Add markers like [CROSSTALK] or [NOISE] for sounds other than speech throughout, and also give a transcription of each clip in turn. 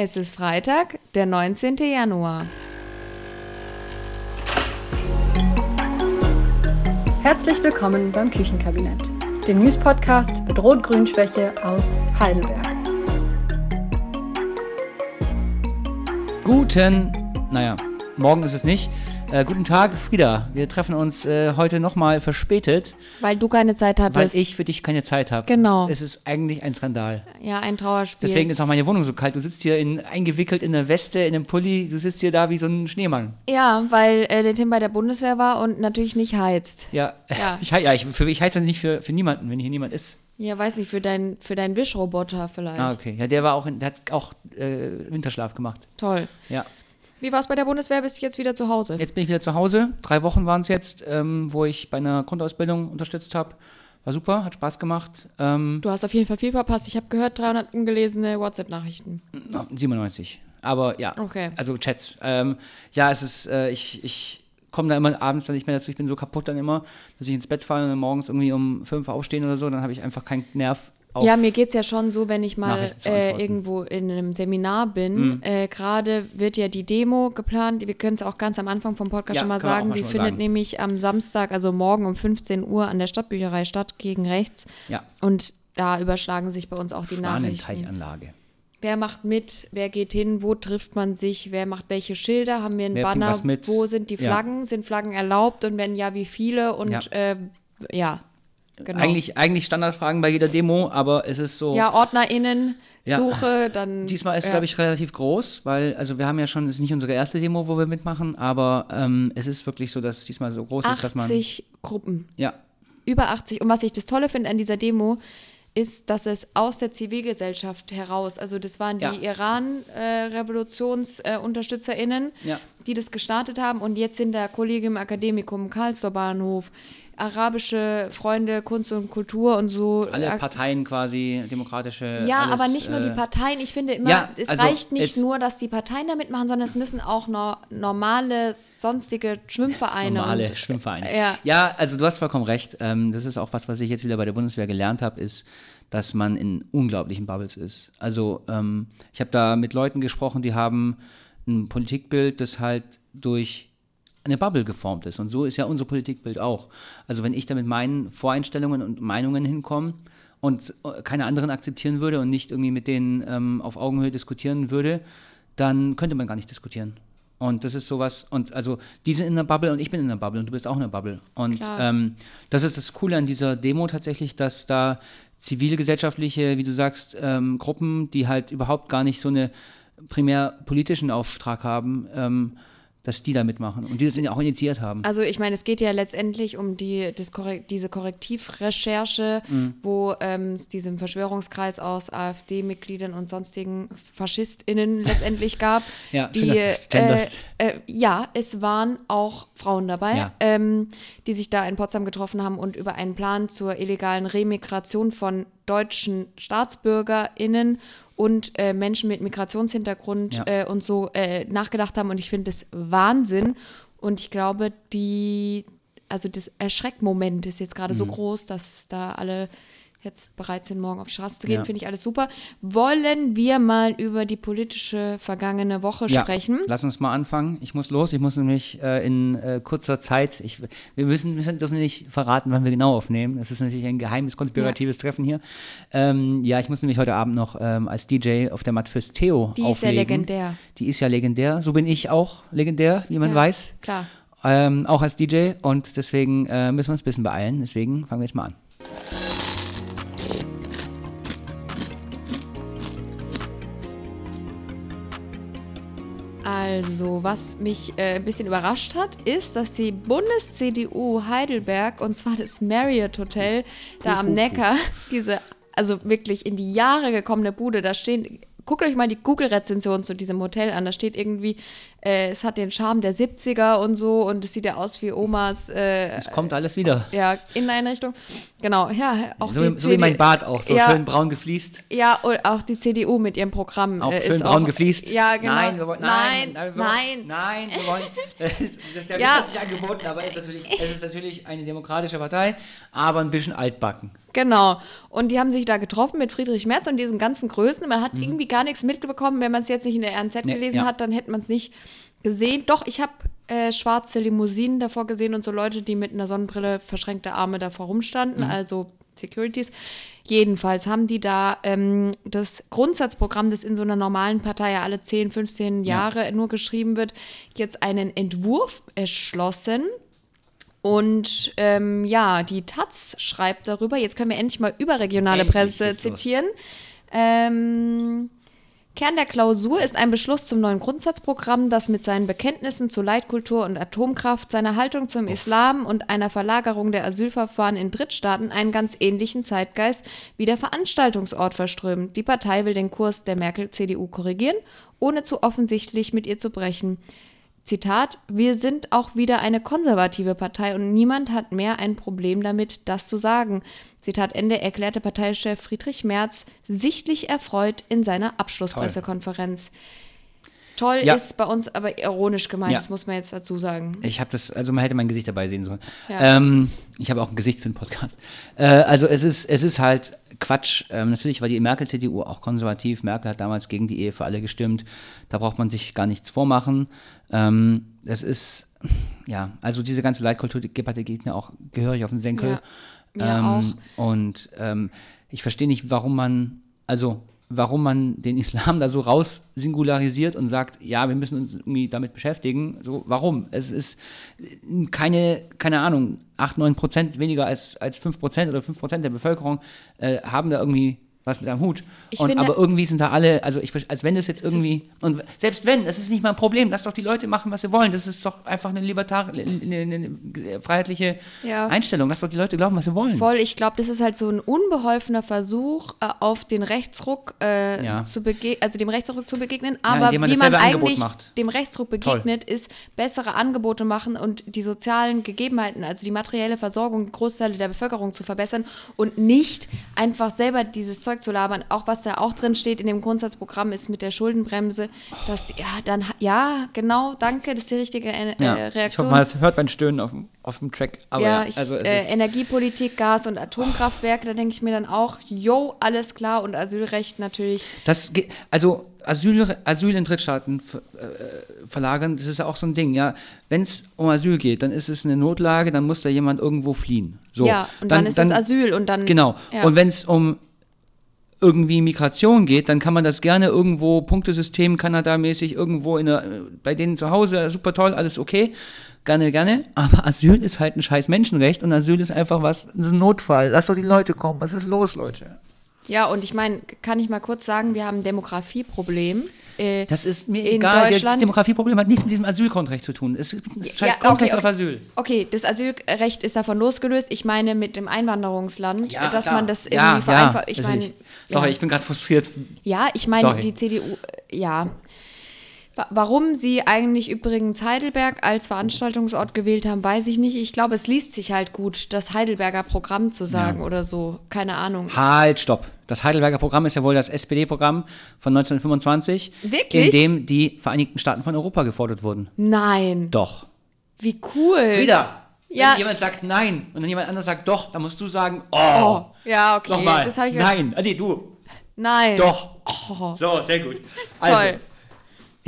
Es ist Freitag, der 19. Januar. Herzlich willkommen beim Küchenkabinett, dem News-Podcast mit Rot-Grün-Schwäche aus Heidelberg. Guten, naja, morgen ist es nicht. Äh, guten Tag, Frieda. Wir treffen uns äh, heute nochmal verspätet, Weil du keine Zeit weil hattest. ich für dich keine Zeit habe. Genau. Es ist eigentlich ein Skandal. ja, ein Trauerspiel. Deswegen ist auch meine Wohnung so kalt. Du sitzt hier in, eingewickelt in einer Weste, in einem Pulli. Du sitzt hier da wie so ein Schneemann. ja, weil äh, der Tim bei der Bundeswehr war und natürlich nicht heizt. Ja, Ja. [LAUGHS] ich, ja, ich, für, ich heiße nicht für, für niemanden, wenn hier niemand ist. Ja, weiß nicht, für, dein, für deinen Wischroboter vielleicht. Ah, okay. Ja, der war auch, in, der hat auch äh, Winterschlaf gemacht. Toll. Ja. Wie war es bei der Bundeswehr? Bist du jetzt wieder zu Hause? Jetzt bin ich wieder zu Hause. Drei Wochen waren es jetzt, ähm, wo ich bei einer Grundausbildung unterstützt habe. War super, hat Spaß gemacht. Ähm, Du hast auf jeden Fall viel verpasst. Ich habe gehört, 300 ungelesene WhatsApp-Nachrichten. 97. Aber ja, Okay. also Chats. Ähm, ja, es ist, äh, ich, ich komme da immer abends dann nicht mehr dazu. Ich bin so kaputt dann immer, dass ich ins Bett falle und morgens irgendwie um fünf aufstehen oder so. Dann habe ich einfach keinen Nerv. Ja, mir geht's ja schon so, wenn ich mal äh. Mhm. irgendwo in einem Seminar bin. Äh, Gerade wird ja die Demo geplant. Wir können es auch ganz am Anfang vom Podcast Ja, schon mal sagen. Die mal findet sagen. nämlich am Samstag, also morgen um 15 Uhr an der Stadtbücherei statt, gegen rechts. ja, Und da überschlagen sich bei uns auch die Nachrichten. Schwanenteichanlage. Wer macht mit? Wer geht hin? Wo trifft man sich? Wer macht welche Schilder? Haben wir einen Wer Banner? Wo sind die Ja. Flaggen? Sind Flaggen erlaubt? Und wenn ja, wie viele? Und Ja. ja, äh, ja genau. Eigentlich, eigentlich Standardfragen bei jeder Demo, aber es ist so. ja, OrdnerInnen, Ja. Suche, dann. Diesmal ist es, ja. glaube ich, relativ groß, weil, also wir haben ja schon, es ist nicht unsere erste Demo, wo wir mitmachen, aber ähm, es ist wirklich so, dass es diesmal so groß ist, dass man. 80 Gruppen. Ja, Über 80. Und was ich das Tolle finde an dieser Demo, ist, dass es aus der Zivilgesellschaft heraus, also das waren die Ja. Iran-RevolutionsUnterstützerInnen, Ja. die das gestartet haben und jetzt sind da Kollegium Academicum, Karlsruher Bahnhof, arabische Freunde, Kunst und Kultur und so. alle Ak- Parteien quasi, demokratische. ja, alles, aber nicht nur die äh, Parteien. Ich finde immer, ja, es also reicht nicht nur, dass die Parteien da mitmachen, sondern es müssen auch no normale, sonstige Schwimmvereine. [LAUGHS] Normale und, Schwimmvereine. Ja. ja, also du hast vollkommen recht. Ähm, das ist auch was, was ich jetzt wieder bei der Bundeswehr gelernt habe, ist, dass man in unglaublichen Bubbles ist. Also ähm, ich habe da mit Leuten gesprochen, die haben ein Politikbild, das halt durch eine Bubble geformt ist. Und so ist ja unser Politikbild auch. Also wenn ich da mit meinen Voreinstellungen und Meinungen hinkomme und äh, keine anderen akzeptieren würde und nicht irgendwie mit denen ähm, auf Augenhöhe diskutieren würde, dann könnte man gar nicht diskutieren. Und das ist sowas, und also die sind in einer Bubble und ich bin in einer Bubble und du bist auch in einer Bubble. Und ähm, das ist das Coole an dieser Demo tatsächlich, dass da zivilgesellschaftliche, wie du sagst, ähm, Gruppen, die halt überhaupt gar nicht so eine primär politischen Auftrag haben, ähm, dass die da mitmachen und die das auch initiiert haben. Also ich meine, es geht ja letztendlich um die, das Korrek diese Korrektivrecherche, Mhm. wo ähm, es diesen Verschwörungskreis aus AfD-Mitgliedern und sonstigen FaschistInnen letztendlich [LAUGHS] gab. Ja, die, schön, dass äh, äh, ja, es waren auch Frauen dabei, Ja. ähm, die sich da in Potsdam getroffen haben und über einen Plan zur illegalen Remigration von deutschen StaatsbürgerInnen und äh, Menschen mit Migrationshintergrund Ja. äh, und so äh, nachgedacht haben. Und ich finde das Wahnsinn. Und ich glaube, die, also das Erschreckmoment ist jetzt gerade so Mhm. groß, dass da alle jetzt bereit sind, morgen auf die Straße zu gehen. Ja. Finde ich alles super. Wollen wir mal über die politische vergangene Woche ja, sprechen? lass uns mal anfangen. Ich muss los. Ich muss nämlich äh, in äh, kurzer Zeit, ich, wir müssen, müssen, dürfen nicht verraten, wann wir genau aufnehmen. Es ist natürlich ein geheimes, konspiratives Treffen hier. Ähm, ja, ich muss nämlich heute Abend noch ähm, als DJ auf der Matt fürs Theo Die ist ja auflegen. legendär. Die ist ja legendär. So bin ich auch legendär, wie man Ja, weiß. Klar. Ähm, auch als DJ und deswegen äh, müssen wir uns ein bisschen beeilen. Deswegen fangen wir jetzt mal an. Also, was mich äh, ein bisschen überrascht hat, ist, dass die Bundes-CDU Heidelberg, und zwar das Marriott Hotel, da am. Neckar, [LAUGHS] diese, also wirklich in die Jahre gekommene Bude, da stehen, guckt euch mal die Google-Rezension zu diesem Hotel an, da steht irgendwie, äh, es hat den Charme der 70er und so, und es sieht ja aus wie Omas, äh, Es kommt alles wieder. ja, Inneneinrichtung. Genau, ja, auch So, die wie- so wie mein Bart auch, so Ja. schön braun gefliest. Ja, und auch die CDU mit ihrem Programm. Auch äh, schön braun auch, gefliest. Ja, genau. Nein, wir wollen, nein, nein, nein. wir wollen, nein, wir wollen. [LAUGHS] Das, der Ja. Hat sich angeboten, aber es ist, natürlich, es ist natürlich eine demokratische Partei, aber ein bisschen altbacken. Genau. Und die haben sich da getroffen mit Friedrich Merz und diesen ganzen Größen. Man hat irgendwie gar nichts mitbekommen. Wenn man es jetzt nicht in der RNZ Mhm. Nee, gelesen ja. hat, dann hätte man es nicht gesehen. Doch, ich habe äh, schwarze Limousinen davor gesehen und so Leute, die mit einer Sonnenbrille verschränkte Arme davor rumstanden, Mhm. also Securities. Jedenfalls haben die da ähm, das Grundsatzprogramm, das in so einer normalen Partei ja alle 10, 15 Jahre nur geschrieben wird, jetzt einen Entwurf erschlossen. Und ähm, ja, die Taz schreibt darüber, jetzt können wir endlich mal überregionale Endlich Presse zitieren. Ähm, Kern der Klausur ist ein Beschluss zum neuen Grundsatzprogramm, das mit seinen Bekenntnissen zu Leitkultur und Atomkraft, seiner Haltung zum Islam und einer Verlagerung der Asylverfahren in Drittstaaten einen ganz ähnlichen Zeitgeist wie der Veranstaltungsort verströmt. Die Partei will den Kurs der Merkel-CDU korrigieren, ohne zu offensichtlich mit ihr zu brechen. Zitat, wir sind auch wieder eine konservative Partei und niemand hat mehr ein Problem damit, das zu sagen. Zitat Ende erklärte Parteichef Friedrich Merz sichtlich erfreut in seiner Abschlusspressekonferenz. Toll Ja. ist bei uns aber ironisch gemeint, Ja. das muss man jetzt dazu sagen. Ich habe das, also man hätte mein Gesicht dabei sehen sollen. Ja. Ähm, ich habe auch ein Gesicht für den Podcast. Äh, also es ist, es ist halt Quatsch. Ähm, natürlich war die Merkel-CDU auch konservativ. Merkel hat damals gegen die Ehe für alle gestimmt. Da braucht man sich gar nichts vormachen. Ähm, das ist, ja, also diese ganze Leitkulturdebatte geht mir auch gehörig auf den Senkel. Ja, mir ähm, Und ähm, ich verstehe nicht, warum man, also warum man den Islam da so raus singularisiert und sagt, ja, wir müssen uns irgendwie damit beschäftigen. So, warum? Es ist keine, keine Ahnung, 8, 9 Prozent weniger als, als 5 Prozent oder 5 Prozent der Bevölkerung äh, haben da irgendwie was mit am Hut. Ich und, finde- aber irgendwie sind da alle, also ich, als wenn das jetzt ist- irgendwie, und selbst wenn, das ist nicht mal ein Problem, lass doch die Leute machen, was sie wollen. Das ist doch einfach eine libertar, eine, eine, freiheitliche Ja. Einstellung. Lass doch die Leute glauben, was sie wollen. Voll, ich glaube, das ist halt so ein unbeholfener Versuch, äh, auf den Rechtsruck äh, Ja. zu begegnen, also dem Rechtsruck zu begegnen. Aber man wie man eigentlich dem Rechtsruck begegnet, ist bessere Angebote machen und die sozialen Gegebenheiten, also die materielle Versorgung Großteile der Bevölkerung zu verbessern und nicht einfach selber dieses Zeug zu labern. Auch was da auch drin steht in dem Grundsatzprogramm ist mit der Schuldenbremse, dass die, ja dann ja genau, danke, das ist die richtige äh, Ja. Reaktion. Ich hoffe, man hört mein Stöhnen auf, dem- auf dem Track. Aber ja, ich, also äh, Energiepolitik, Gas- und Atomkraftwerke, da denke ich mir dann auch, yo, alles klar und Asylrecht natürlich. das geht, also Asyl, Asyl in Drittstaaten äh, verlagern, das ist ja auch so ein Ding, ja. Wenn es um Asyl geht, dann ist es eine Notlage, dann muss da jemand irgendwo fliehen. So. ja, und dann, ist es Asyl und dann. Genau. Ja. Und wenn es um irgendwie Migration geht, dann kann man das gerne irgendwo Punktesystem Kanada-mäßig irgendwo in der, bei denen zu Hause super toll, alles okay, gerne gerne. Aber Asyl ist halt ein scheiß Menschenrecht und Asyl ist einfach was, ist ein Notfall. Lass doch die Leute kommen. Was ist los, Leute? Ja, und ich meine, kann ich mal kurz sagen, wir haben ein Demografieproblem. Äh, Das ist mir In egal. Das Demografieproblem hat nichts mit diesem Asylgrundrecht zu tun. Es ist ein ja, Grundrecht okay. auf Asyl. Okay, das Asylrecht ist davon losgelöst. Ich meine mit dem Einwanderungsland, dass klar. man das irgendwie ja, vereinfacht. Ja, ich meine. Sorry, ja. ich bin gerade frustriert. Ja, ich meine, die CDU, äh, ja. Wa- Warum sie eigentlich übrigens Heidelberg als Veranstaltungsort gewählt haben, weiß ich nicht. Ich glaube, es liest sich halt gut, das Heidelberger Programm zu sagen Ja. oder so. Keine Ahnung. Halt, stopp. Das Heidelberger Programm ist ja wohl das SPD-Programm von 1925, Wirklich? in dem die Vereinigten Staaten von Europa gefordert wurden. Nein. Doch. Wie cool. Frieda, Ja. wenn jemand sagt nein und dann jemand anderes sagt doch, dann musst du sagen, oh, Oh, ja, okay. nochmal, Das habe ich nein, ah, nee, du, Nein. doch. Oh, So, sehr gut. Also, toll.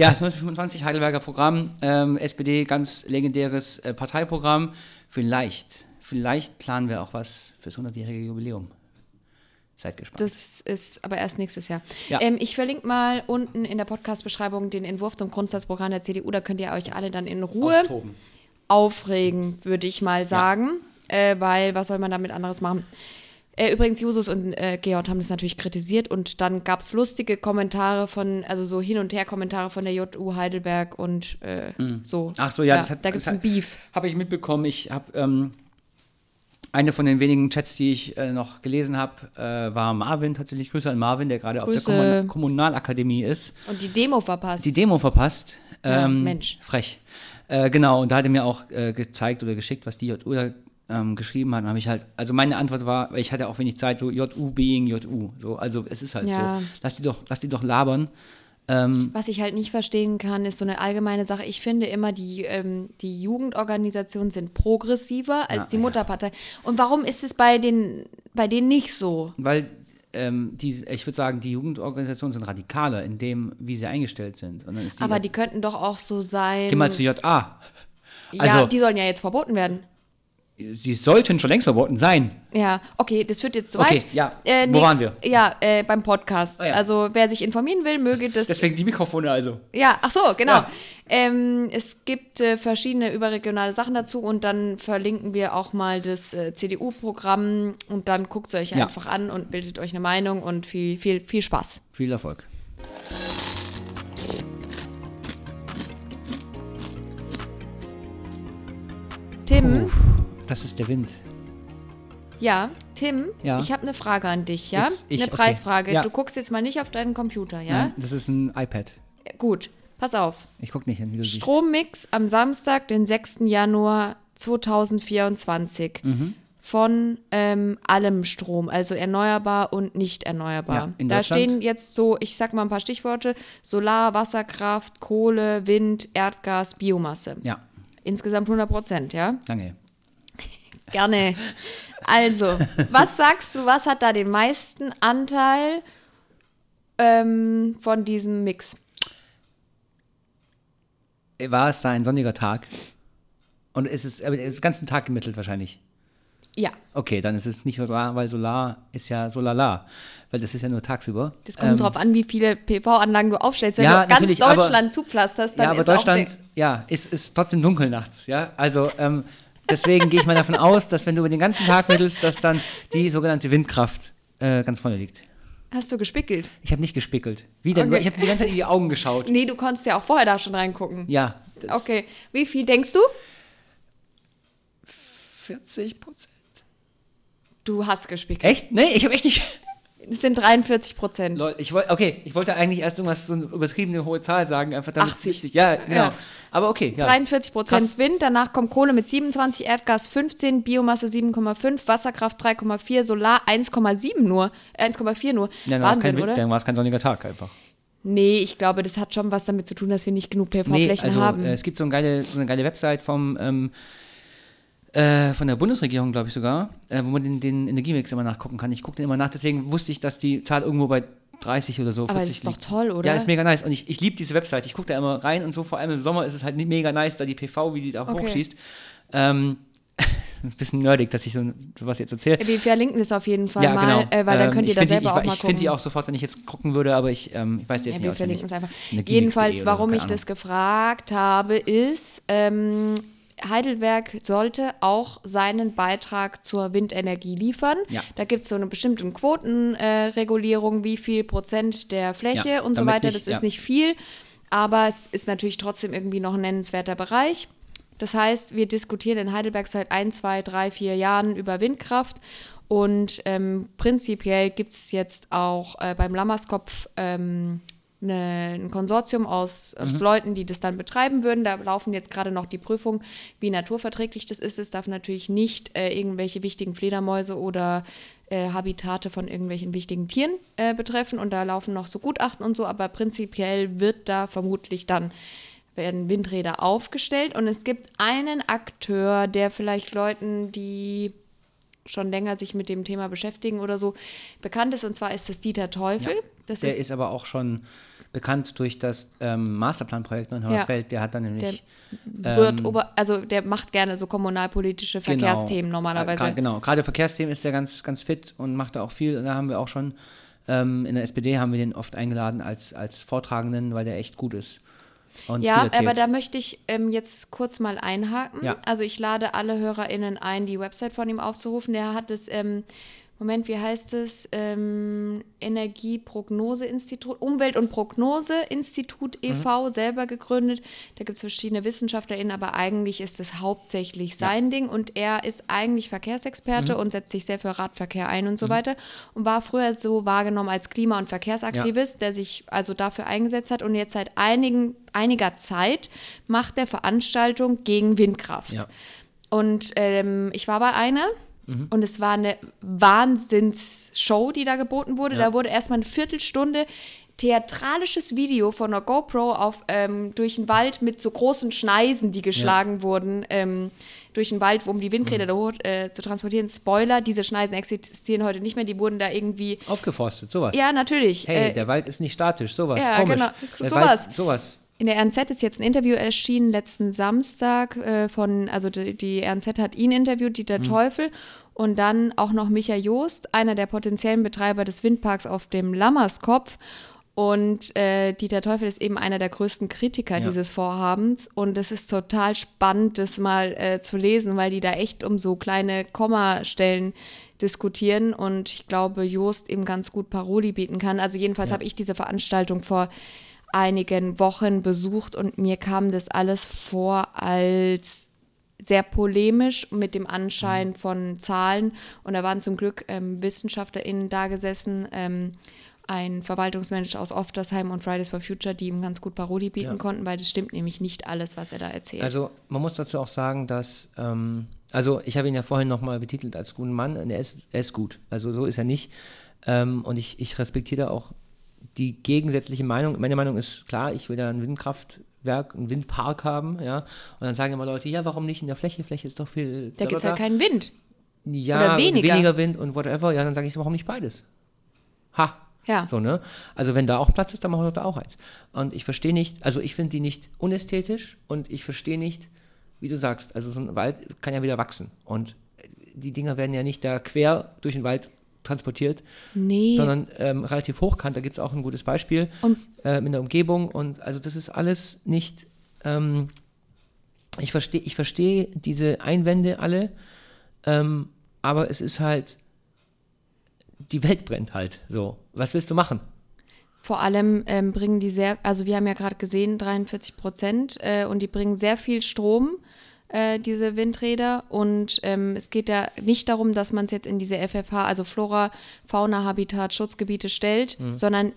Ja, 1925 Heidelberger Programm, ähm, SPD, ganz legendäres äh, Parteiprogramm. Vielleicht, vielleicht planen wir auch was fürs 100-jährige Jubiläum. Seid gespannt. Das ist aber erst nächstes Jahr. Ja. Ähm, ich verlinke mal unten in der Podcast-Beschreibung den Entwurf zum Grundsatzprogramm der CDU. Da könnt ihr euch alle dann in Ruhe Austoben. aufregen, würde ich mal sagen. Äh, weil, was soll man damit anderes machen? Äh, übrigens, Jusus und äh, Georg haben das natürlich kritisiert und dann gab es lustige Kommentare von, also so hin und her Kommentare von der JU Heidelberg und äh, so. Ach so, ja, das hat, da gibt es ein Beef. Habe ich mitbekommen. Ich habe ähm, eine von den wenigen Chats, die ich äh, noch gelesen habe, äh, war Marvin. Tatsächlich Grüße an Marvin, der gerade auf der. Kommun Kommunalakademie ist. Und die Demo verpasst. Die Demo verpasst. Ja, Ähm, Mensch. Frech. Äh, genau, und da hat er mir auch äh, gezeigt oder geschickt, was die JU da ähm, geschrieben hat. Habe ich halt, also meine Antwort war, ich hatte auch wenig Zeit, so JU being JU. So, also es ist halt Ja. so. Lass die doch, lass die doch labern. Ähm, Was ich halt nicht verstehen kann, ist so eine allgemeine Sache. Ich finde immer, die, ähm, die Jugendorganisationen sind progressiver als Ja, die ja. Mutterpartei. Und warum ist es bei, den, bei denen nicht so? weil ähm, die, ich würde sagen, die Jugendorganisationen sind radikaler in dem, wie sie eingestellt sind. Die Aber die könnten doch auch so sein. Geh mal zu JA. ja, also- die sollen ja jetzt verboten werden. Sie sollten schon längst verboten sein. Ja, okay, das führt jetzt zu Okay, weit. ja. Wo waren wir? Ja, äh, beim Podcast. Ah, ja. Also wer sich informieren will, möge das. Deswegen die Mikrofone also. Ja, ach so, genau. Ja. Ähm, es gibt äh, verschiedene überregionale Sachen dazu und dann verlinken wir auch mal das äh, CDU-Programm und dann guckt es euch Ja. einfach an und bildet euch eine Meinung und viel, viel, viel Spaß. Viel Erfolg. Tim, Puh, das ist der Wind. ja, Tim, Ja. ich habe eine Frage an dich, ja? Ich, eine okay. Preisfrage. Ja. Du guckst jetzt mal nicht auf deinen Computer, ja? Nein, das ist ein iPad. Gut, pass auf. Ich gucke nicht hin, wie du Strommix am Samstag, den 6. Januar 2024 Mhm. von ähm, allem Strom, also erneuerbar und nicht erneuerbar. Ja, da stehen jetzt so, ich sag mal ein paar Stichworte: Solar, Wasserkraft, Kohle, Wind, Erdgas, Biomasse. Ja, Insgesamt 100 Prozent, ja? danke. Gerne. Also, was sagst du, was hat da den meisten Anteil ähm, von diesem Mix? War es da ein sonniger Tag? Und es ist, es ist den ganzen Tag gemittelt wahrscheinlich. Ja, Okay, dann ist es nicht Solar, weil Solar ist ja so lala. Weil das ist ja nur tagsüber. Das kommt drauf an, wie viele PV-Anlagen du aufstellst. Wenn Ähm, ja, du ganz natürlich, aber- Deutschland zupflasterst, dann ja, aber ist auch Deutschland, ja, ist, ist trotzdem dunkel nachts, ja. Also ähm, deswegen gehe ich mal davon aus, dass wenn du über den ganzen Tag mittelst, dass dann die sogenannte Windkraft äh, ganz vorne liegt. Hast du gespickelt? Ich habe nicht gespickelt. Wie denn? Okay. Ich habe die ganze Zeit in die Augen geschaut. Nee, du konntest ja auch vorher da schon reingucken. Ja. Okay. Wie viel denkst du? 40 Prozent. Du hast gespickelt. Echt? Nee, ich habe echt nicht. Es sind 43 Prozent. Ich wollte, okay, ich wollte eigentlich erst irgendwas so eine übertriebene hohe Zahl sagen, einfach damit es 80. wichtig- Ja, genau. Ja. Aber okay, ja. 43 Prozent. Wind, danach kommt Kohle mit 27, Erdgas 15, Biomasse 7,5, Wasserkraft 3,4, Solar 1,7 nur, äh, 1,4 nur. Ja, dann war es Wahnsinn, kein, oder? dann war es kein sonniger Tag einfach. Nee, ich glaube, das hat schon was damit zu tun, dass wir nicht genug PV-Flächen Nee, also haben. äh, es gibt so eine geile, so eine geile Website vom, ähm, äh, von der Bundesregierung, glaube ich sogar, äh, wo man den, den Energiemix immer nachgucken kann. Ich gucke den immer nach, deswegen wusste ich, dass die Zahl irgendwo bei 30 oder so, Aber 40 das ist doch liegt. toll, oder? Ja, ist mega nice. Und ich, ich liebe diese Website. Ich gucke da immer rein und so, vor allem im Sommer ist es halt mega nice, da die PV, wie die da Okay. hochschießt. Ähm, [LAUGHS] ein bisschen nerdig, dass ich so was jetzt erzähle. Wir verlinken das auf jeden Fall Ja, mal, genau. äh, weil dann Ähm, könnt ihr ich da find die- selber ich, auch mal Ich finde die gucken. auch sofort, wenn ich jetzt gucken würde, aber ich, ähm, ich weiß jetzt Ja, nicht wir verlinken es einfach. Jedenfalls, so, warum keine ich das gefragt habe, ist, ähm, Heidelberg sollte auch seinen Beitrag zur Windenergie liefern. Ja. Da gibt es so eine bestimmte Quotenregulierung, äh, wie viel Prozent der Fläche Ja, und so weiter. nicht- das ja. ist nicht viel, aber es ist natürlich trotzdem irgendwie noch ein nennenswerter Bereich. Das heißt, wir diskutieren in Heidelberg seit ein, zwei, drei, vier Jahren über Windkraft. Und ähm, prinzipiell gibt es jetzt auch äh, beim Lammerskopf ähm, ne, ein Konsortium aus, aus Mhm. Leuten, die das dann betreiben würden. Da laufen jetzt gerade noch die Prüfungen, wie naturverträglich das ist. Es darf natürlich nicht äh, irgendwelche wichtigen Fledermäuse oder äh, Habitate von irgendwelchen wichtigen Tieren äh, betreffen. Und da laufen noch so Gutachten und so, aber prinzipiell wird da vermutlich dann werden Windräder aufgestellt. Und es gibt einen Akteur, der vielleicht Leuten, die schon länger sich mit dem Thema beschäftigen oder so, bekannt ist. Und zwar ist das Dieter Teufel. Das Der ist, ist aber auch schon bekannt durch das ähm, Masterplanprojekt Neuenhauerfeld. Der hat dann nämlich wird ähm, ober, also der macht gerne so kommunalpolitische genau, Verkehrsthemen normalerweise. äh, Genau, gerade Verkehrsthemen ist der ganz, ganz fit und macht da auch viel. Und da haben wir auch schon ähm, in der SPD haben wir den oft eingeladen als, als Vortragenden, weil der echt gut ist. Ja, aber da möchte ich ähm, jetzt kurz mal einhaken. Ja. Also ich lade alle HörerInnen ein, die Website von ihm aufzurufen. Der hat das, ähm, Moment, wie heißt es? Ähm, Energieprognoseinstitut, Umwelt- und Prognoseinstitut e.V. selber gegründet. Da gibt es verschiedene WissenschaftlerInnen, aber eigentlich ist es hauptsächlich sein Ding und er ist eigentlich Verkehrsexperte und setzt sich sehr für Radverkehr ein und so weiter und war früher so wahrgenommen als Klima- und Verkehrsaktivist, der sich also dafür eingesetzt hat und jetzt seit einigen, einiger Zeit macht er Veranstaltungen gegen Windkraft. Ja. Und ähm, ich war bei einer und es war eine Wahnsinnsshow, die da geboten wurde. Ja. Da wurde erstmal eine Viertelstunde theatralisches Video von einer GoPro auf, ähm, durch den Wald mit so großen Schneisen, die geschlagen wurden, ähm, durch den Wald, um die Windräder da hoch, äh, zu transportieren. Spoiler, diese Schneisen existieren heute nicht mehr, die wurden da irgendwie. Aufgeforstet, sowas. Ja, natürlich. Hey, äh, der Wald ist nicht statisch, sowas. ja, Komisch. genau. Sowas. Wald, sowas. In der RNZ ist jetzt ein Interview erschienen letzten Samstag äh, von, also die, die RNZ hat ihn interviewt, Dieter Mhm. Teufel, und dann auch noch Micha Joost, einer der potenziellen Betreiber des Windparks auf dem Lammerskopf. Und äh, Dieter Teufel ist eben einer der größten Kritiker Ja. dieses Vorhabens. Und es ist total spannend, das mal äh, zu lesen, weil die da echt um so kleine Kommastellen diskutieren. Und ich glaube, Joost eben ganz gut Paroli bieten kann. Also jedenfalls Ja. habe ich diese Veranstaltung vor einigen Wochen besucht und mir kam das alles vor als sehr polemisch mit dem Anschein von Zahlen. Und da waren zum Glück ähm, WissenschaftlerInnen da gesessen, ähm, ein Verwaltungsmanager aus Oftersheim und Fridays for Future, die ihm ganz gut Paroli bieten Ja. konnten, weil das stimmt nämlich nicht alles, was er da erzählt. Also man muss dazu auch sagen, dass, ähm, also ich habe ihn ja vorhin nochmal betitelt als guten Mann und er ist, er ist gut. Also so ist er nicht. Ähm, und ich, ich respektiere da auch die gegensätzliche Meinung. Meine Meinung ist klar, ich will da ein Windkraftwerk, einen Windpark haben, ja. Und dann sagen immer Leute, ja, warum nicht in der Fläche? Fläche ist doch viel. da gibt es halt bla. keinen Wind. ja, oder weniger. Wind und whatever. Ja, dann sage ich, warum nicht beides? Ha, Ja. so, ne? Also wenn da auch Platz ist, dann machen wir da auch eins. Und ich verstehe nicht, also ich finde die nicht unästhetisch und ich verstehe nicht, wie du sagst, also so ein Wald kann ja wieder wachsen. Und die Dinger werden ja nicht da quer durch den Wald transportiert, Nee. sondern ähm, relativ hochkant. Da gibt es auch ein gutes Beispiel ähm, in der Umgebung. Und also das ist alles nicht. Ähm, ich verstehe ich versteh diese Einwände alle, ähm, aber es ist halt. Die Welt brennt halt so. Was willst du machen? Vor allem ähm, bringen die sehr, also wir haben ja gerade gesehen, 43 Prozent äh, und die bringen sehr viel Strom, äh, diese Windräder. Und ähm, es geht ja nicht darum, dass man es jetzt in diese FFH, also Flora, Fauna, Habitat, Schutzgebiete stellt, sondern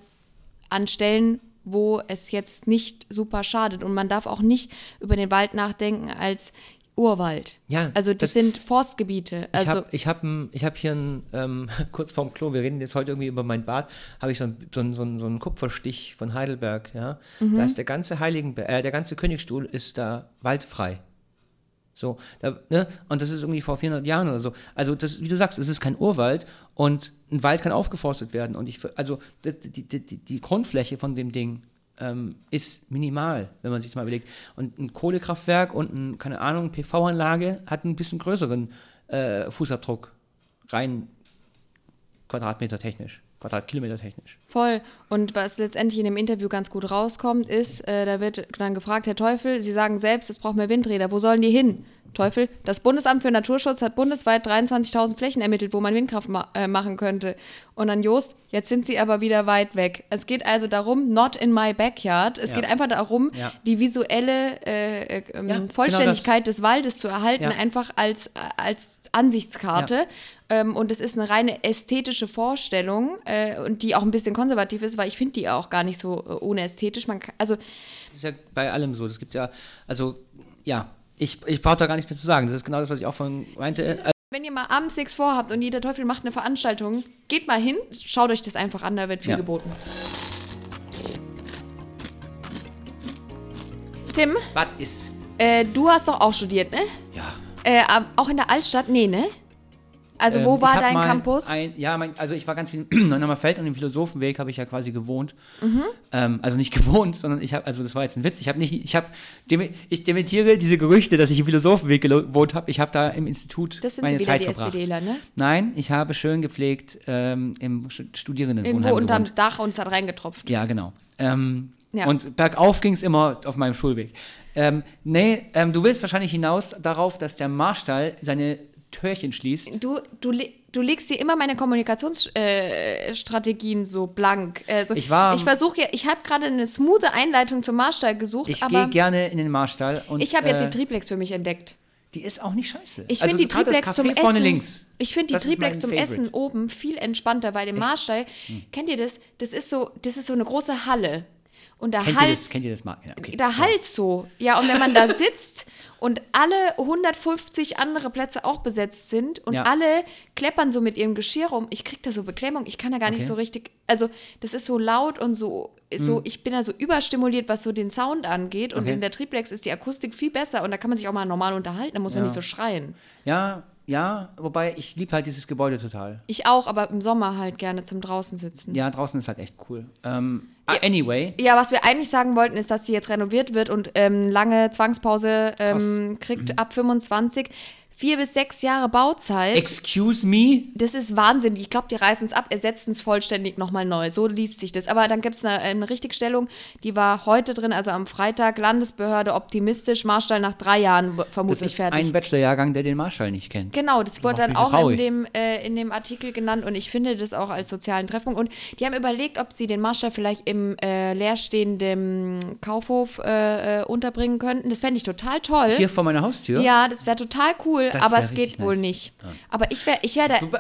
an Stellen, wo es jetzt nicht super schadet. Und man darf auch nicht über den Wald nachdenken als Urwald. Ja, Also das, das- sind Forstgebiete. Ich Also habe ich hab, ich hab hier ein, ähm, [LAUGHS] kurz vorm Klo, wir reden jetzt heute irgendwie über mein Bad, habe ich so einen so ein, so ein, so ein Kupferstich von Heidelberg, ja. Da ist der ganze Heiligenberg, äh, der ganze Königsstuhl ist da waldfrei. So, da, ne? Und das ist irgendwie vor 400 Jahren oder so. Also, das, wie du sagst, es ist kein Urwald und ein Wald kann aufgeforstet werden. Und ich, also, die, die, die, die Grundfläche von dem Ding ähm, ist minimal, wenn man sich das mal überlegt. Und ein Kohlekraftwerk und ein, keine Ahnung, PV-Anlage hat ein bisschen größeren äh, Fußabdruck, rein Quadratmeter technisch, Quadratkilometer technisch. Voll. Und was letztendlich in dem Interview ganz gut rauskommt, ist, äh, da wird dann gefragt, Herr Teufel, Sie sagen selbst, es braucht mehr Windräder. Wo sollen die hin? Teufel, das Bundesamt für Naturschutz hat bundesweit 23.000 Flächen ermittelt, wo man Windkraft ma äh, machen könnte. Und dann Jost, jetzt sind sie aber wieder weit weg. Es geht also darum, not in my backyard. Es Ja. geht einfach darum, Ja. die visuelle äh, äh, ähm, Ja, genau Vollständigkeit des Waldes zu erhalten, einfach als, als Ansichtskarte. Ähm, und es ist eine reine ästhetische Vorstellung äh, und die auch ein bisschen konservativ ist, weil ich finde die auch gar nicht so äh, unästhetisch. Man kann, also Das ist ja bei allem so. Das gibt ja, also, ja, ich, ich brauche da gar nichts mehr zu sagen. Das ist genau das, was ich auch von meinte. Also, wenn ihr mal abends nichts vorhabt und jeder Teufel macht eine Veranstaltung, geht mal hin, schaut euch das einfach an, da wird viel Ja. geboten. Tim, was ist? äh, du hast doch auch studiert, ne? Ja. Äh, auch in der Altstadt? Nee, ne? Also wo Ähm, war ich hab dein Campus? Ein, ja, mein, also ich war ganz viel in Neuenhammer Feld und im Philosophenweg habe ich ja quasi gewohnt. Mhm. Ähm, also nicht [LAUGHS] gewohnt, sondern ich habe, also das war jetzt ein Witz. Ich habe nicht, ich habe, ich dementiere diese Gerüchte, dass ich im Philosophenweg gewohnt habe. Ich habe da im Institut das sind meine Zeit die verbracht. SPDler, ne? Nein, ich habe schön gepflegt ähm, im Stu- Studierendenwohnheim Irgendwo unterm gewohnt. Dach und es hat reingetropft. Ja, genau. Ähm, Ja. Und bergauf ging es immer auf meinem Schulweg. Ähm, nee, ähm, du willst wahrscheinlich hinaus darauf, dass der Marstall seine Türchen schließt. Du, du, du legst dir immer meine Kommunikationsstrategien äh, so blank. Also Ich war- Ich versuche ja, ich habe gerade eine smoothe Einleitung zum Marstall gesucht, Ich gehe gerne in den Marstall und ich habe jetzt äh, die Triplex für mich entdeckt. die ist auch nicht scheiße. Ich Also finde die Triplex zum Essen. vorne links. Ich finde die Triplex zum Favorite. Essen oben viel entspannter bei dem Marstall. Hm. Kennt ihr das? Das ist so, das ist so eine große Halle. Und der Kennt ihr Hals, das, kennt ihr das Marken? Ja, okay. der. Hals so. Ja, und wenn man da sitzt und alle 150 andere Plätze auch besetzt sind und Ja. alle kleppern so mit ihrem Geschirr rum, ich krieg da so Beklemmung, ich kann da gar nicht Okay. so richtig, also das ist so laut und so, so Hm. ich bin da so überstimuliert, was so den Sound angeht und Okay. in der Triplex ist die Akustik viel besser und da kann man sich auch mal normal unterhalten, da muss man Ja. nicht so schreien. Ja, ja, wobei ich liebe halt dieses Gebäude total. Ich auch, aber im Sommer halt gerne zum draußen sitzen. Ja, draußen ist halt echt cool. Ähm, ah, Anyway, Ja, was wir eigentlich sagen wollten, ist, dass sie jetzt renoviert wird und ähm, lange Zwangspause ähm, kriegt Mhm. ab 25. Vier bis sechs Jahre Bauzeit. excuse me, das ist Wahnsinn. Ich glaube, die reißen es ab, ersetzen es vollständig nochmal neu. So liest sich das. Aber dann gibt es eine, eine Richtigstellung, die war heute drin, also am Freitag. Landesbehörde optimistisch, Marstall nach drei Jahren das vermutlich ist fertig. ein Bachelorjahrgang, der den Marschall nicht kennt. Genau, das wurde dann auch in dem, äh, in dem Artikel genannt und ich finde das auch als sozialen Treffpunkt. Und die haben überlegt, ob sie den Marschall vielleicht im äh, leerstehenden Kaufhof äh, äh, unterbringen könnten. Das fände ich total toll. Hier vor meiner Haustür. Ja, das wäre total cool, Das aber es geht richtig wohl nice. nicht. Aber ich wäre ich wär da. Du, du,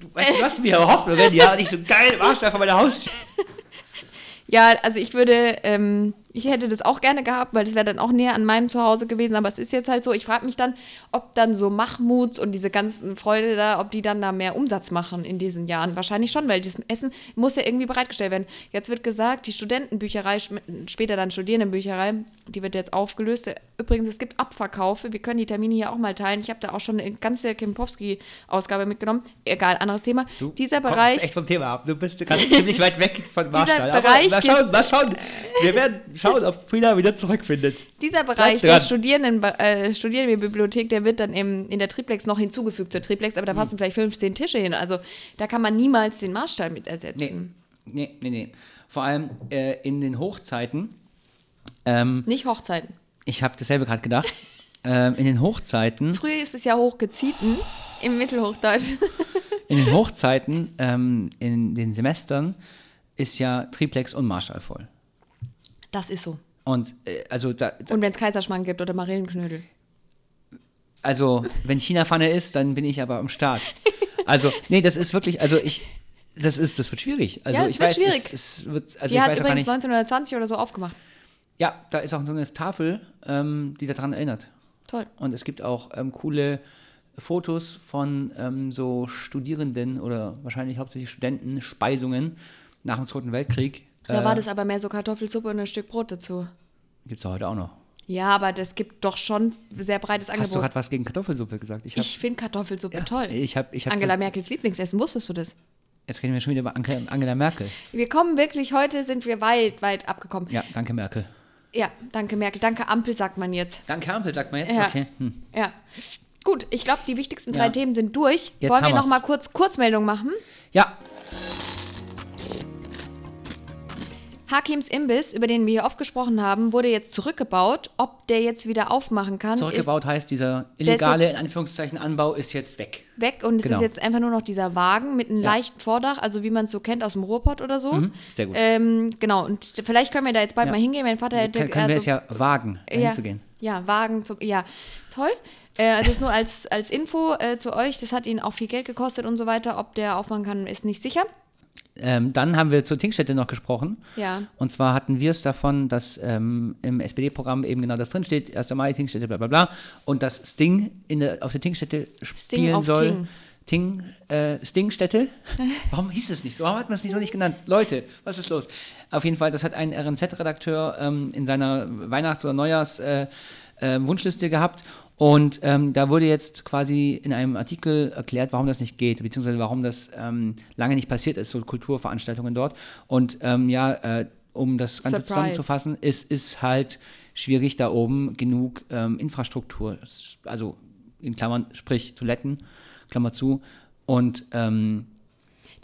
du, weißt, du hast mir Hoffnungen, ja, nicht so geil, Marschall vor meiner Haustür. [LAUGHS] Ja, also ich würde, ähm, ich hätte das auch gerne gehabt, weil das wäre dann auch näher an meinem Zuhause gewesen, aber es ist jetzt halt so. Ich frage mich dann, ob dann so Mahmuds und diese ganzen Freude da, ob die dann da mehr Umsatz machen in diesen Jahren. Wahrscheinlich schon, weil das Essen muss ja irgendwie bereitgestellt werden. Jetzt wird gesagt, die Studentenbücherei, später dann Studierendenbücherei, die wird jetzt aufgelöst. Übrigens, es gibt Abverkaufe. Wir können die Termine hier auch mal teilen. Ich habe da auch schon eine ganze Kempowski-Ausgabe mitgenommen. Egal, anderes Thema. Du Dieser Bereich. echt vom Thema ab. Du bist gerade [LAUGHS] ziemlich weit weg von Marschall. Aber Bereich mal schauen, mal schauen. Wir werden schauen, ob Frieda wieder zurückfindet. Dieser Bereich der. Studierenden, äh, Studierendenbibliothek, der wird dann im, in der Triplex noch hinzugefügt zur Triplex, Hm. aber da passen vielleicht 15 Tische hin. Also da kann man niemals den Marstall mit Nee, ersetzen. nee, nee, nee. Vor allem äh, in den Hochzeiten, ähm, Nicht Hochzeiten. ich habe dasselbe gerade gedacht, [LAUGHS] ähm, in den Hochzeiten, Früher ist es ja hochgezieten im Mittelhochdeutsch. in den [LAUGHS] Hochzeiten, ähm, in den Semestern ist ja Triplex und Marschall voll. Das ist so. Und äh, also da, da Und wenn es Kaiserschmarrn gibt oder Marillenknödel. also wenn China-Pfanne ist, dann bin ich aber am Start. Also, nee, das ist wirklich, also ich, das ist, das wird schwierig. Also Ja, es ich wird weiß, schwierig. Es, es wird, also Die ich hat weiß übrigens nicht. 1920 oder so aufgemacht. Ja, da ist auch so eine Tafel, ähm, die daran erinnert. Toll. Und es gibt auch ähm, coole Fotos von ähm, so Studierenden oder wahrscheinlich hauptsächlich Studenten, Speisungen nach dem Zweiten Weltkrieg. Da war das aber mehr so Kartoffelsuppe und ein Stück Brot dazu. Gibt es heute auch noch. Ja, aber das gibt doch schon sehr breites Hast du Angebot. gerade was gegen Kartoffelsuppe gesagt? Ich Ich finde Kartoffelsuppe ja, toll. Ich hab, ich hab Angela Merkels Lieblingsessen, wusstest du das? Jetzt reden wir schon wieder über Angela Merkel. Wir kommen wirklich, heute sind wir weit, weit abgekommen. Ja, danke Merkel. Ja, danke Merkel. Danke Ampel, sagt man jetzt. Danke Ampel, sagt man jetzt. Ja. Okay. Hm. Ja. Gut, ich glaube, die wichtigsten drei Ja. Themen sind durch. Jetzt Wollen wir noch mal kurz Kurzmeldung machen? Ja, Hakims Imbiss, über den wir hier oft gesprochen haben, wurde jetzt zurückgebaut. Ob der jetzt wieder aufmachen kann, zurückgebaut heißt, dieser illegale, in Anführungszeichen, Anbau ist jetzt weg. weg und es Genau. ist jetzt einfach nur noch dieser Wagen mit einem Ja. leichten Vordach, also wie man es so kennt aus dem Ruhrpott oder so. Mhm, sehr gut. Ähm, genau, und vielleicht können wir da jetzt bald Ja. mal hingehen. Mein Vater hätte Können, können wir also- es ja wagen, ja, zu gehen. Ja, Wagen zu, ja, toll. Äh, das nur als, als Info äh, zu euch. Das hat ihn auch viel Geld gekostet und so weiter. Ob der aufmachen kann, ist nicht sicher. Ähm, dann haben wir zur Tinkstätte noch gesprochen. Ja. Und zwar hatten wir es davon, dass ähm, im SPD-Programm eben genau das drinsteht, 1. Mai, Tinkstätte, bla bla bla. Und dass Sting in der, auf der Tinkstätte spielen soll. Ting. Ting, äh, Stingstätte? [LAUGHS] Warum hieß es nicht so? Warum hat man es nicht so nicht genannt? Leute, was ist los? Auf jeden Fall, das hat ein RNZ-Redakteur ähm, in seiner Weihnachts- oder Neujahrs- äh, äh, Wunschliste gehabt. Und ähm, da wurde jetzt quasi in einem Artikel erklärt, warum das nicht geht, beziehungsweise warum das ähm, lange nicht passiert ist, so Kulturveranstaltungen dort. Und ähm, ja, äh, um das Ganze Surprise. zusammenzufassen, es ist halt schwierig, da oben genug ähm, Infrastruktur, also in Klammern, sprich Toiletten, Klammer zu, und ähm,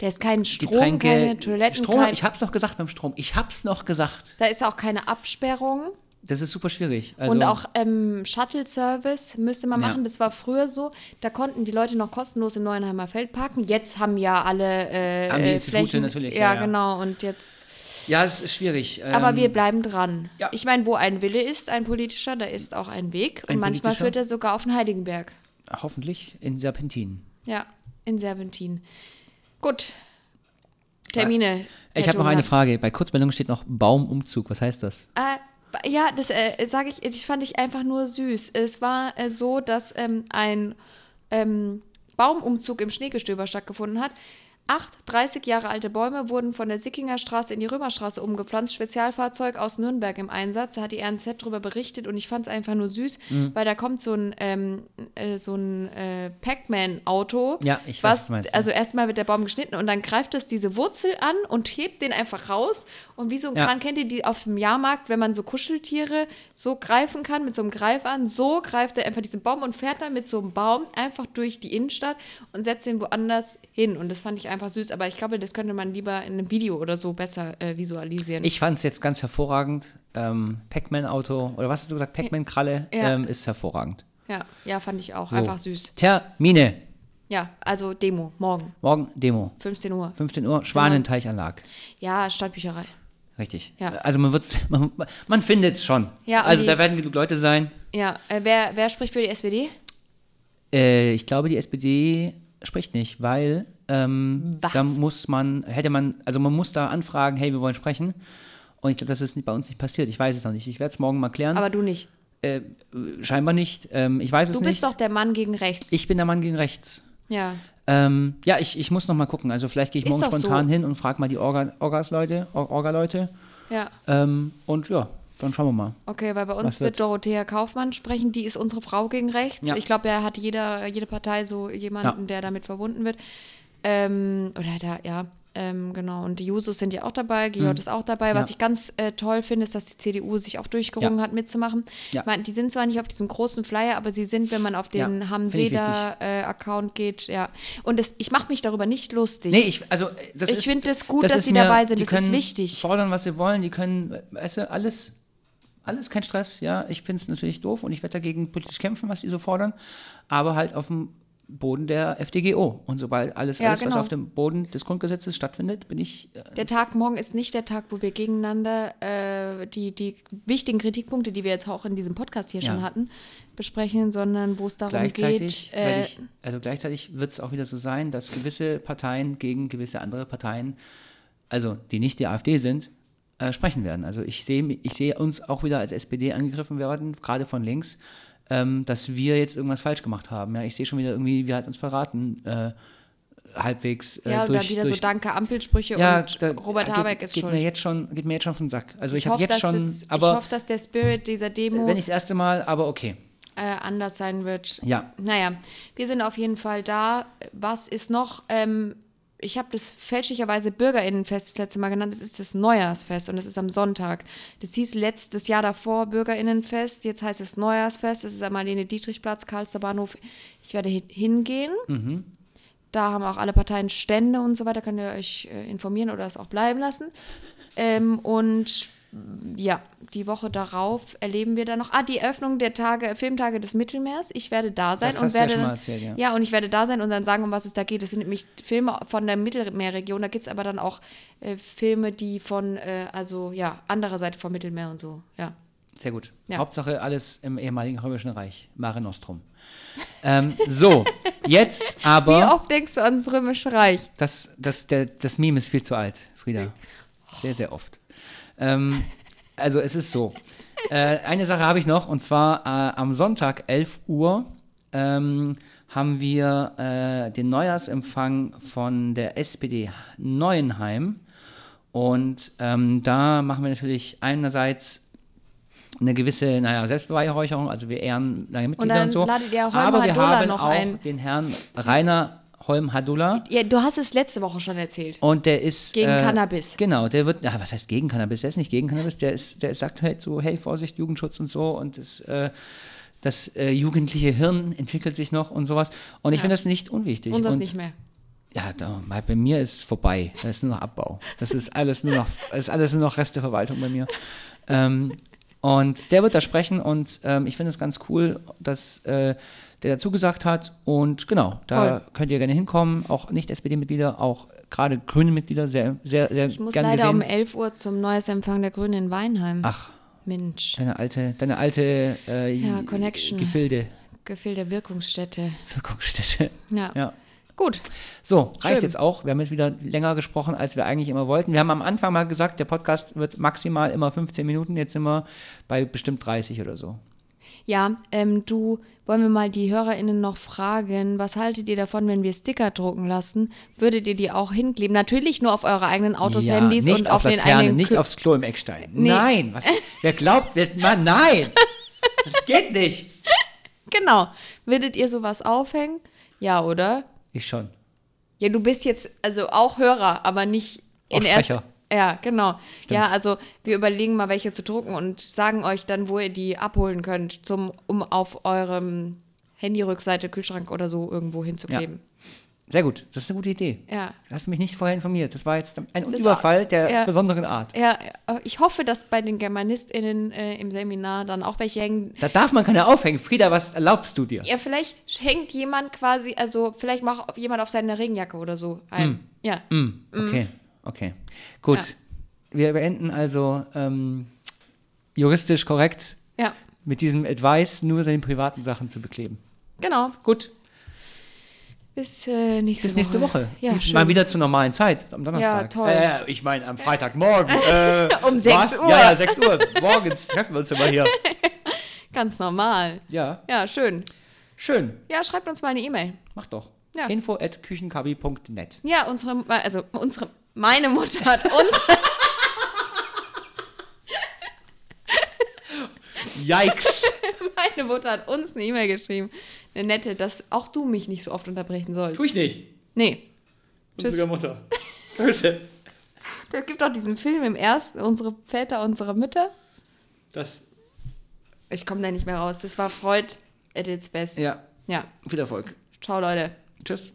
Der ist kein Strom, Getränke, keine Toiletten, Strom, kein, ich hab's noch gesagt beim Strom, ich hab's noch gesagt. da ist auch keine Absperrung. Das ist super schwierig. Also, und auch ähm, Shuttle-Service müsste man Ja. machen. Das war früher so. Da konnten die Leute noch kostenlos im Neuenheimer Feld parken. Jetzt haben ja alle äh, Haben die äh, Institute Flächen. natürlich, Ja, ja, ja. genau. Und jetzt. ja, es ist schwierig. Aber Ähm, wir bleiben dran. ja. Ich meine, wo ein Wille ist, ein politischer, da ist auch ein Weg. Und Ein manchmal politischer? führt er sogar auf den Heiligenberg. Hoffentlich in Serpentin. Ja, in Serpentin. Gut. Termine. Ich Herr habe noch eine. Frage. Bei Kurzmeldungen steht noch Baumumzug. Was heißt das? Äh, ja, das äh, sage ich, das fand ich einfach nur süß. Es war äh, so, dass ähm, ein ähm, Baumumzug im Schneegestöber stattgefunden hat. Acht 30 Jahre alte Bäume wurden von der Sickinger Straße in die Römerstraße umgepflanzt. Spezialfahrzeug aus Nürnberg im Einsatz. Da hat die RNZ darüber berichtet und ich fand es einfach nur süß, Mhm. weil da kommt so ein, ähm, äh, so ein äh, Pac-Man-Auto. Ja, ich weiß, was, was du meinst, ja. Also erstmal wird der Baum geschnitten und dann greift es diese Wurzel an und hebt den einfach raus. Und wie so ein Ja. Kran, kennt ihr die auf dem Jahrmarkt, wenn man so Kuscheltiere so greifen kann mit so einem Greif an, so greift er einfach diesen Baum und fährt dann mit so einem Baum einfach durch die Innenstadt und setzt den woanders hin. Und das fand ich einfach süß. Aber ich glaube, das könnte man lieber in einem Video oder so besser äh, visualisieren. Ich fand es jetzt ganz hervorragend. Ähm, Pac-Man-Auto, oder was hast du gesagt? Pac-Man-Kralle Ja. ähm, ist hervorragend. ja, ja, fand ich auch. So. Einfach süß. Termine. Ja, also Demo, morgen, Morgen Demo. 15 Uhr. 15 Uhr, Schwanenteichanlag. Ja, Stadtbücherei. Richtig. Ja. Also man wird's, man, man findet es schon. Ja, also die- da werden genug Leute sein. Ja, äh, wer, wer spricht für die SPD? Äh, ich glaube, die SPD spricht nicht, weil ähm, da muss man, hätte man, also man muss da anfragen, hey, wir wollen sprechen. Und ich glaube, das ist bei uns nicht passiert. Ich weiß es noch nicht. Ich werde es morgen mal klären. Aber du nicht. äh, scheinbar nicht. Ähm, ich weiß es Du nicht. bist doch der Mann gegen rechts. ich bin der Mann gegen rechts. ja. Ähm, ja, ich, ich muss noch mal gucken. Also vielleicht gehe ich Ist morgen spontan so. hin und frage mal die Orga, Orgas-Leute, Or- Orga-Leute. Ja. Ähm, und ja, dann schauen wir mal. Okay, weil bei uns wird wird? Dorothea Kaufmann sprechen, die ist unsere Frau gegen rechts. Ja. Ich glaube, er hat jeder, jede Partei so jemanden, Ja. der damit verbunden wird. Ähm, oder da, ja, ähm, genau. Und die Jusos sind ja auch dabei, GJ ist auch dabei. Was Mhm. Ja. ich ganz äh, toll finde, ist, dass die CDU sich auch durchgerungen hat, mitzumachen. Ich meine, die sind zwar nicht auf diesem großen Flyer, aber sie sind, wenn man auf den Hamseda-Account geht, ja. Und das, ich mache mich darüber nicht lustig. Nee, ich, also, äh, das Ich ist- finde es gut, dass ist sie dabei sind. Die Das ist können wichtig. fordern, was sie wollen. Die können, weißt du, alles, alles kein Stress. Ja, ich finde es natürlich doof und ich werde dagegen politisch kämpfen, was die so fordern. Aber halt auf dem Boden der FDGO. Und sobald alles, Ja, alles was genau. auf dem Boden des Grundgesetzes stattfindet, bin ich äh, Der Tag morgen ist nicht der Tag, wo wir gegeneinander äh, die, die wichtigen Kritikpunkte, die wir jetzt auch in diesem Podcast hier Ja. schon hatten, besprechen, sondern wo es darum gleichzeitig, geht. Äh, ich, also gleichzeitig wird es auch wieder so sein, dass gewisse Parteien gegen gewisse andere Parteien, also die nicht die AfD sind, äh, sprechen werden. Also ich sehe ich sehe uns auch wieder als SPD angegriffen werden, gerade von links, ähm, dass wir jetzt irgendwas falsch gemacht haben. Ja, ich sehe schon wieder irgendwie, wir hat uns verraten, äh, halbwegs äh, ja, durch, oder wieder durch so Danke Ampelsprüche ja, und da- Robert geht, Habeck ist geht schuld. Mir jetzt schon, geht mir jetzt schon vom Sack. Also ich, ich habe hoffe, jetzt dass schon, es, ich aber hoffe, dass der Spirit dieser Demo wenn ich das erste Mal, aber okay. äh, anders sein wird. Ja, Naja, wir sind auf jeden Fall da. Was ist noch? Ähm, ich habe das fälschlicherweise Bürgerinnenfest das letzte Mal genannt. Es ist das Neujahrsfest und es ist am Sonntag. Das hieß letztes Jahr davor Bürgerinnenfest. Jetzt heißt es Neujahrsfest. Das ist am Marlene-Dietrich-Platz, Karlster Bahnhof. Ich werde hin- hingehen. Da haben auch alle Parteien Stände und so weiter. Könnt ihr euch äh, informieren oder es auch bleiben lassen. Ähm, und ja, die Woche darauf erleben wir dann noch. Ah, die Eröffnung der Tage, Filmtage des Mittelmeers. Ich werde da sein Das und ja werde mal dann- erzählt, ja. ja, und ich werde da sein und dann sagen, um was es da geht. Das sind nämlich Filme von der Mittelmeerregion. Da gibt es aber dann auch äh, Filme, die von, äh, also ja, anderer Seite vom Mittelmeer und so. Ja. Sehr gut. Ja. Hauptsache alles im ehemaligen Römischen Reich. Mare Nostrum. [LAUGHS] ähm, so, jetzt Wie aber. oft denkst du ans Römische Reich? Das, das, der, das Meme ist viel zu alt, Frieda. Sehr, sehr oft. Ähm, also es ist so. Äh, eine Sache habe ich noch, und zwar äh, am Sonntag, 11 Uhr, ähm, haben wir äh, den Neujahrsempfang von der SPD Neuenheim. Und ähm, da machen wir natürlich einerseits eine gewisse, naja, Selbstbeweihräucherung, also wir ehren lange Mitglieder und, dann so. Aber wir Hadola haben noch auch ein. den Herrn Rainer Holm-Hadulla. Ja, du hast es letzte Woche schon erzählt. Und der ist. Gegen äh, Cannabis. Genau, der wird. Ja, was heißt gegen Cannabis? Der ist nicht gegen Cannabis, der ist, der sagt halt so, hey, Vorsicht, Jugendschutz und so und das, äh, das äh, jugendliche Hirn entwickelt sich noch und sowas. Und ich Ja. finde das nicht unwichtig. Unseres und, nicht mehr. Ja, da, bei mir ist vorbei. Das ist nur noch Abbau. Das ist alles nur noch, das [LAUGHS] ist alles nur noch Resteverwaltung bei mir. Ähm, und der wird da sprechen und ähm, ich finde es ganz cool, dass äh, der dazu gesagt hat. Und genau, da Toll. könnt ihr gerne hinkommen. Auch nicht SPD-Mitglieder, auch gerade grüne Mitglieder, sehr, sehr, sehr Ich muss gern leider gesehen. um 11 Uhr zum Neuesempfang der Grünen in Weinheim. Ach, Mensch. deine alte, deine alte äh, Ja, Connection. Gefilde, Gefehl der Wirkungsstätte. Wirkungsstätte. Ja. Ja. Gut. So, reicht Schön. jetzt auch. Wir haben jetzt wieder länger gesprochen, als wir eigentlich immer wollten. Wir haben am Anfang mal gesagt, der Podcast wird maximal immer 15 Minuten. Jetzt sind wir bei bestimmt 30 oder so. Ja, ähm, du, wollen wir mal die HörerInnen noch fragen, was haltet ihr davon, wenn wir Sticker drucken lassen? Würdet ihr die auch hinkleben? Natürlich nur auf eure eigenen Autos, ja, Handys nicht und auf, auf, den Laterne, eigenen nicht Kü- aufs Klo im Eckstein. Nee. Nein, was, wer glaubt, wer, Mann, nein, das geht nicht. [LAUGHS] Genau. Würdet ihr sowas aufhängen? Ja, oder? Ich schon. Ja, du bist jetzt also auch Hörer, aber nicht Auch in. Sprecher. Ja, genau. Ja, also wir überlegen mal, welche zu drucken und sagen euch dann, wo ihr die abholen könnt, zum, um auf eurem Handy-Rückseite, Kühlschrank oder so irgendwo hinzukleben. Sehr gut, das ist eine gute Idee. Ja. Das hast du mich nicht vorher informiert. Das war jetzt ein Das Überfall der ja. besonderen Art. Ja, ich hoffe, dass bei den GermanistInnen äh, im Seminar dann auch welche hängen. Da darf man keine aufhängen. Frieda, was erlaubst du dir? Ja, vielleicht hängt jemand quasi, also vielleicht macht jemand auf seine Regenjacke oder so ein. Ja. Hm, okay, okay. Gut. Ja. Wir beenden also ähm, juristisch korrekt Ja, mit diesem Advice, nur seine privaten Sachen zu bekleben. genau. Gut, Bis äh, nächste bis nächste Woche. Ja, schön. Mal wieder zur normalen Zeit, am Donnerstag. Ja, toll. Äh, ich meine, am Freitagmorgen. Äh, [LAUGHS] Um 6 was? Uhr. Ja, ja, 6 Uhr. Morgens treffen wir uns immer hier. [LAUGHS] Ganz normal. Ja, Ja, schön. schön. Ja, schreibt uns mal eine E-Mail. Mach doch. Ja. Info at küchenkabi.net. Ja, unsere, also unsere, meine Mutter hat uns, Yikes. [LAUGHS] meine Mutter hat uns eine E-Mail geschrieben. Eine nette, dass auch du mich nicht so oft unterbrechen sollst. tu ich nicht. Nee. Tschüss. Unsere Mutter. Grüße. Es gibt auch diesen Film im ersten, unsere Väter, unsere Mütter. Das, Ich komme da nicht mehr raus. Das war Freud at its best. ja, Ja. viel Erfolg. Ciao, Leute. Tschüss.